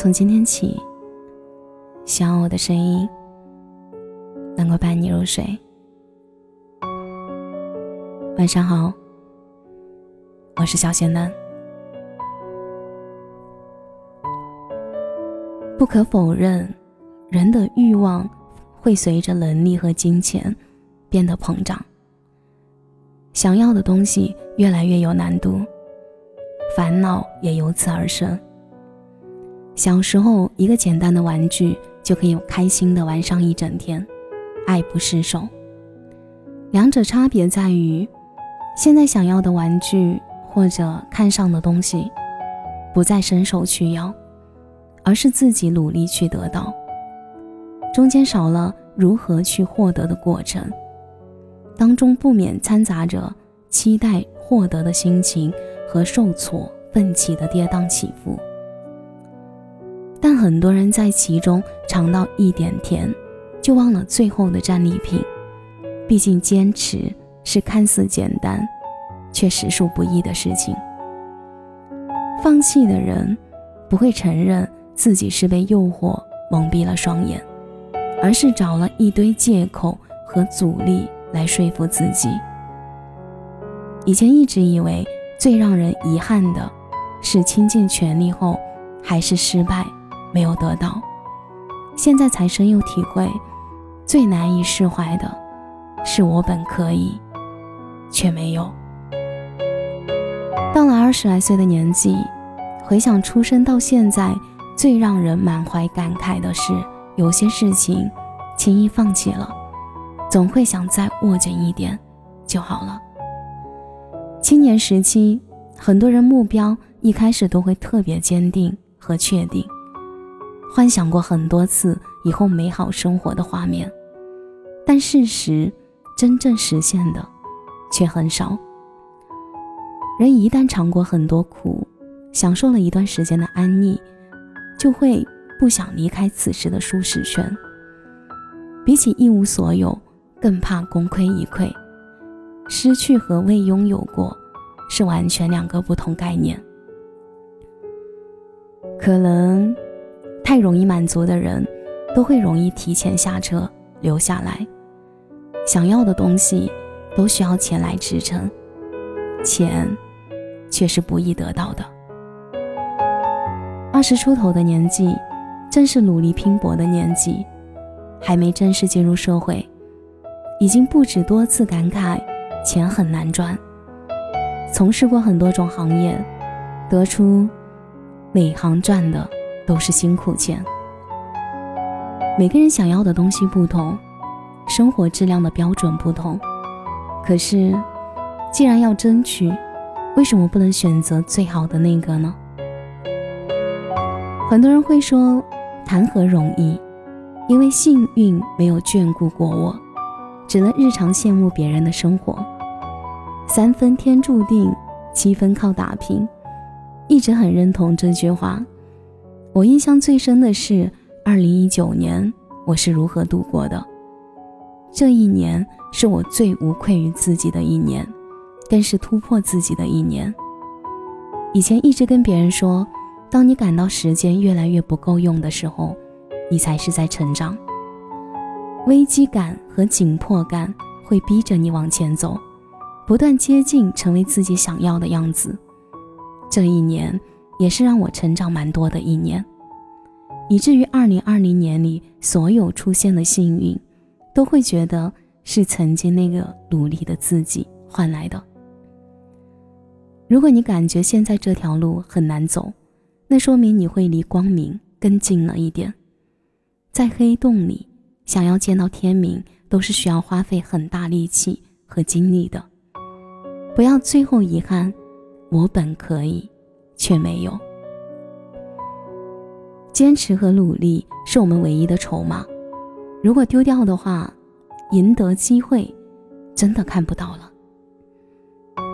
从今天起，希望我的声音能够伴你入睡。晚上好，我是小仙丹。不可否认，人的欲望会随着能力和金钱变得膨胀，想要的东西越来越有难度，烦恼也由此而生。小时候，一个简单的玩具就可以开心的玩上一整天，爱不释手。两者差别在于，现在想要的玩具或者看上的东西，不再伸手去要，而是自己努力去得到，中间少了如何去获得的过程，当中不免掺杂着期待获得的心情和受挫奋起的跌宕起伏。但很多人在其中尝到一点甜，就忘了最后的战利品。毕竟坚持是看似简单，却实属不易的事情。放弃的人不会承认自己是被诱惑蒙蔽了双眼，而是找了一堆借口和阻力来说服自己。以前一直以为最让人遗憾的，是倾尽全力后还是失败。没有得到，现在才深有体会，最难以释怀的，是我本可以，却没有。到了二十来岁的年纪，回想出生到现在，最让人满怀感慨的是，有些事情轻易放弃了，总会想再握紧一点就好了。青年时期，很多人目标一开始都会特别坚定和确定。幻想过很多次以后美好生活的画面，但事实真正实现的却很少。人一旦尝过很多苦，享受了一段时间的安逸，就会不想离开此时的舒适圈。比起一无所有，更怕功亏一篑。失去和未拥有过是完全两个不同概念。可能。太容易满足的人，都会容易提前下车留下来。想要的东西，都需要钱来支撑，钱却是不易得到的。二十出头的年纪，正是努力拼搏的年纪，还没正式进入社会，已经不止多次感慨钱很难赚。从事过很多种行业，得出每行赚的。都是辛苦钱。每个人想要的东西不同，生活质量的标准不同。可是，既然要争取，为什么不能选择最好的那个呢？很多人会说，谈何容易？因为幸运没有眷顾过我，只能日常羡慕别人的生活。三分天注定，七分靠打拼。一直很认同这句话。我印象最深的是，二零一九年我是如何度过的。这一年是我最无愧于自己的一年，更是突破自己的一年。以前一直跟别人说，当你感到时间越来越不够用的时候，你才是在成长。危机感和紧迫感会逼着你往前走，不断接近成为自己想要的样子。这一年。也是让我成长蛮多的一年，以至于二零二零年里所有出现的幸运，都会觉得是曾经那个努力的自己换来的。如果你感觉现在这条路很难走，那说明你会离光明更近了一点。在黑洞里，想要见到天明，都是需要花费很大力气和精力的。不要最后遗憾，我本可以。却没有坚持和努力是我们唯一的筹码。如果丢掉的话，赢得机会真的看不到了。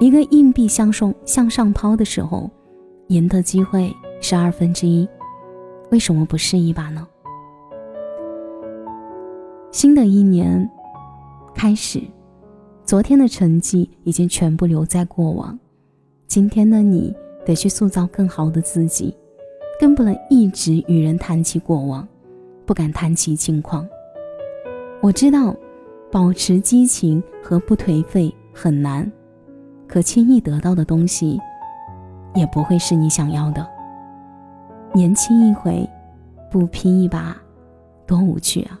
一个硬币向上向上抛的时候，赢得机会是二分之一，为什么不试一把呢？新的一年开始，昨天的成绩已经全部留在过往，今天的你。得去塑造更好的自己，更不能一直与人谈起过往，不敢谈起近况。我知道，保持激情和不颓废很难，可轻易得到的东西，也不会是你想要的。年轻一回，不拼一把，多无趣啊！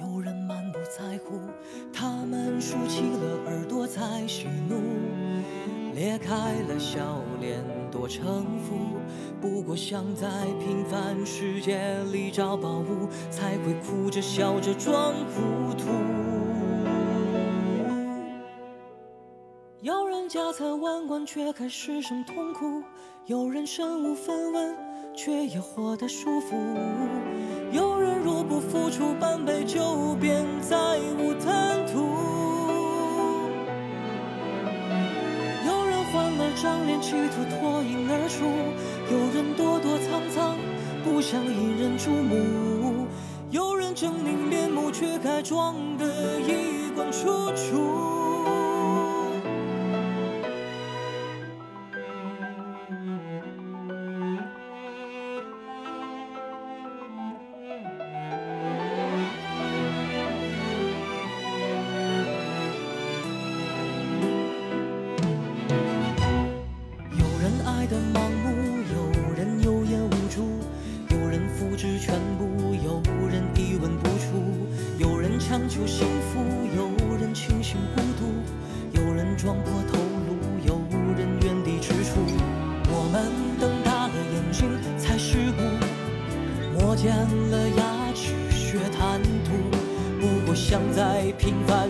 有人满不在乎，他们竖起了耳朵在喜怒，裂开了笑脸多城府。不过想在平凡世界里找宝物，才会哭着笑着装糊涂。有人家财万贯却还失声痛哭，有人身无分文却也活得舒服。有人若不付出半杯酒，便再无贪图；有人换了张脸，企图脱颖而出；有人躲躲藏藏，不想引人注目；有人狰狞面目，却该装得衣冠楚楚。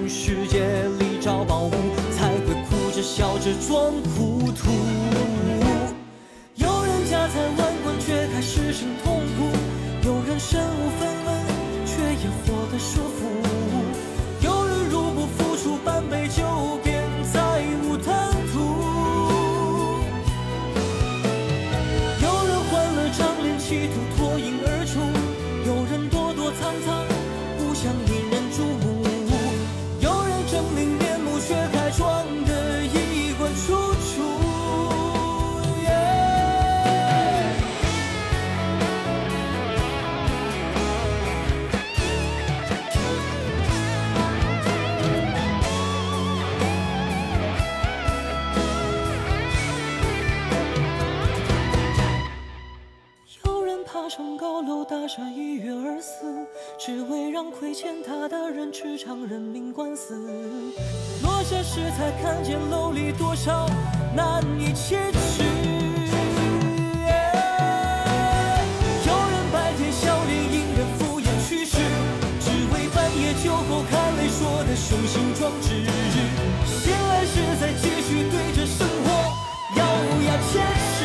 世界里找宝物，才会哭着笑着装糊涂。有人家财万贯却还失声痛哭，有人身无分文却也活得舒只为让亏欠他的人吃场人命官司。落下时才看见楼里多少难以启齿。有人白天笑脸迎人敷衍去世，只为半夜酒后看泪说的雄心壮志。醒来时再继续对着生活咬牙切齿，